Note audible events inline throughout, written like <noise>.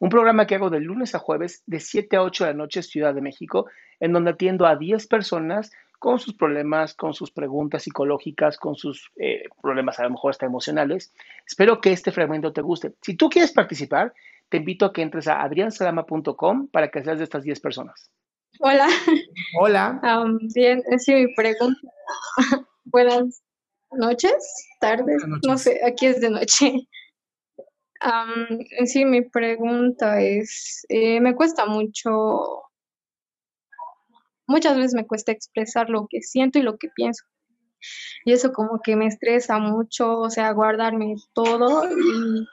Un programa que hago de lunes a jueves de 7 a 8 de la noche Ciudad de México, en donde atiendo a 10 personas con sus problemas, con sus preguntas psicológicas, con sus eh, problemas a lo mejor hasta emocionales. Espero que este fragmento te guste. Si tú quieres participar, te invito a que entres a adriansalama.com para que seas de estas 10 personas. Hola. Hola. bien, sí, mi pregunta. <laughs> Buenas noches, tardes, no sé, aquí es de noche. Um, sí, mi pregunta es, eh, me cuesta mucho, muchas veces me cuesta expresar lo que siento y lo que pienso. Y eso como que me estresa mucho, o sea, guardarme todo. Y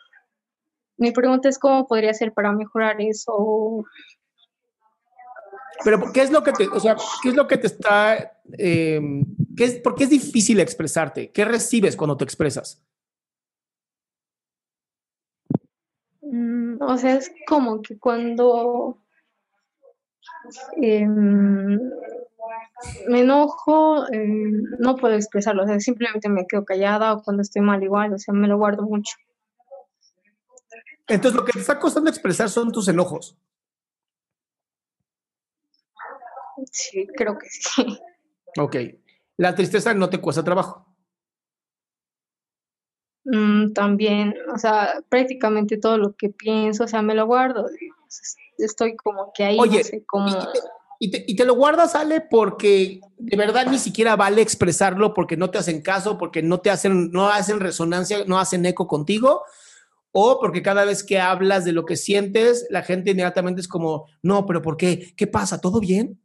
mi pregunta es cómo podría ser para mejorar eso. Pero ¿qué es lo que te, o sea, qué es lo que te está, eh, qué es, por qué es difícil expresarte? ¿Qué recibes cuando te expresas? Mm, o sea, es como que cuando em, me enojo, em, no puedo expresarlo, o sea, simplemente me quedo callada o cuando estoy mal igual, o sea, me lo guardo mucho. Entonces, lo que te está costando expresar son tus enojos. Sí, creo que sí. Ok. La tristeza no te cuesta trabajo. Mm, también, o sea, prácticamente todo lo que pienso, o sea, me lo guardo. Estoy como que ahí, Oye, no sé cómo. Y te, y te, lo guardas, Ale, porque de verdad ni siquiera vale expresarlo porque no te hacen caso, porque no te hacen, no hacen resonancia, no hacen eco contigo, o porque cada vez que hablas de lo que sientes, la gente inmediatamente es como, no, pero ¿por qué? ¿Qué pasa? ¿Todo bien?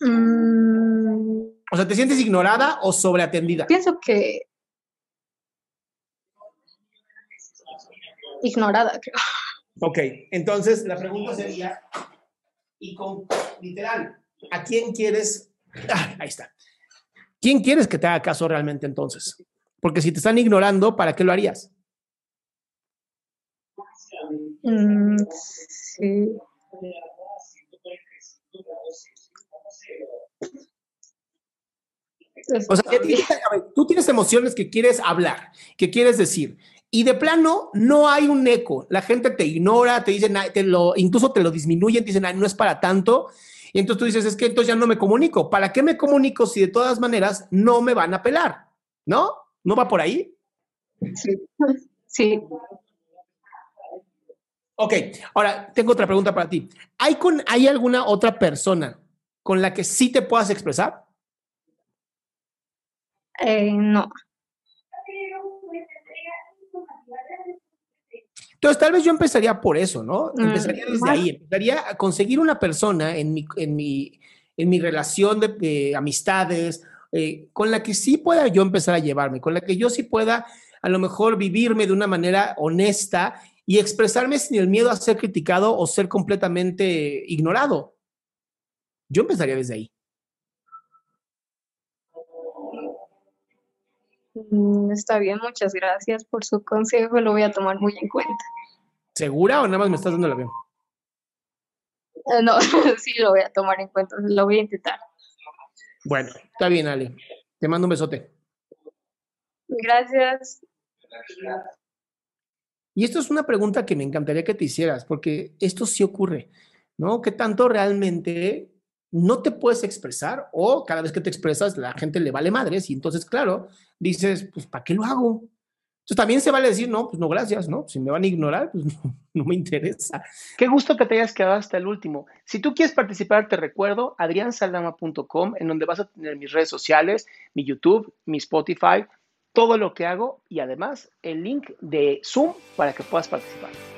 Mm, o sea, ¿te sientes ignorada o sobreatendida? Pienso que ignorada, creo. Ok, entonces la pregunta sería, y con literal, ¿a quién quieres? Ah, ahí está. ¿Quién quieres que te haga caso realmente entonces? Porque si te están ignorando, ¿para qué lo harías? Mm, sí. O sea, tú tienes emociones que quieres hablar, que quieres decir, y de plano no hay un eco. La gente te ignora, te dicen, te lo, incluso te lo disminuyen, te dicen, no es para tanto. Y entonces tú dices, es que entonces ya no me comunico. ¿Para qué me comunico si de todas maneras no me van a pelar? ¿No? ¿No va por ahí? Sí. Sí. Ok, ahora tengo otra pregunta para ti. ¿Hay, con, ¿Hay alguna otra persona con la que sí te puedas expresar? Eh, no. Entonces, tal vez yo empezaría por eso, ¿no? Mm, empezaría desde ahí, empezaría a conseguir una persona en mi, en mi, en mi relación de, amistades eh, con la que sí pueda yo empezar a llevarme, con la que yo sí pueda a lo mejor vivirme de una manera honesta y expresarme sin el miedo a ser criticado o ser completamente ignorado. Yo empezaría desde ahí. Está bien, muchas gracias por su consejo, lo voy a tomar muy en cuenta. ¿Segura o nada más me estás dando la bien? Eh, no, <laughs> sí lo voy a tomar en cuenta, lo voy a intentar. Bueno, está bien, Ale. Te mando un besote. Gracias. Y esto es una pregunta que me encantaría que te hicieras, porque esto sí ocurre, ¿no? ¿Qué tanto realmente no te puedes expresar o cada vez que te expresas la gente le vale madres y entonces, claro, dices, pues, ¿para qué lo hago? Entonces también se vale decir, no, pues no, gracias, ¿no? Si me van a ignorar, pues <laughs> no, me interesa. Qué gusto que te hayas quedado hasta el último. Si tú quieres participar, te recuerdo adriansaldama.com, en donde vas a tener mis redes sociales, mi YouTube, mi Spotify, todo lo que hago y además el link de Zoom para que puedas participar.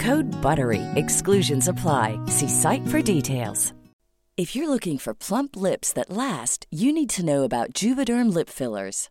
Code BUTTERY. Exclusions apply. See site for details. If you're looking for plump lips that last, you need to know about Juvederm lip fillers.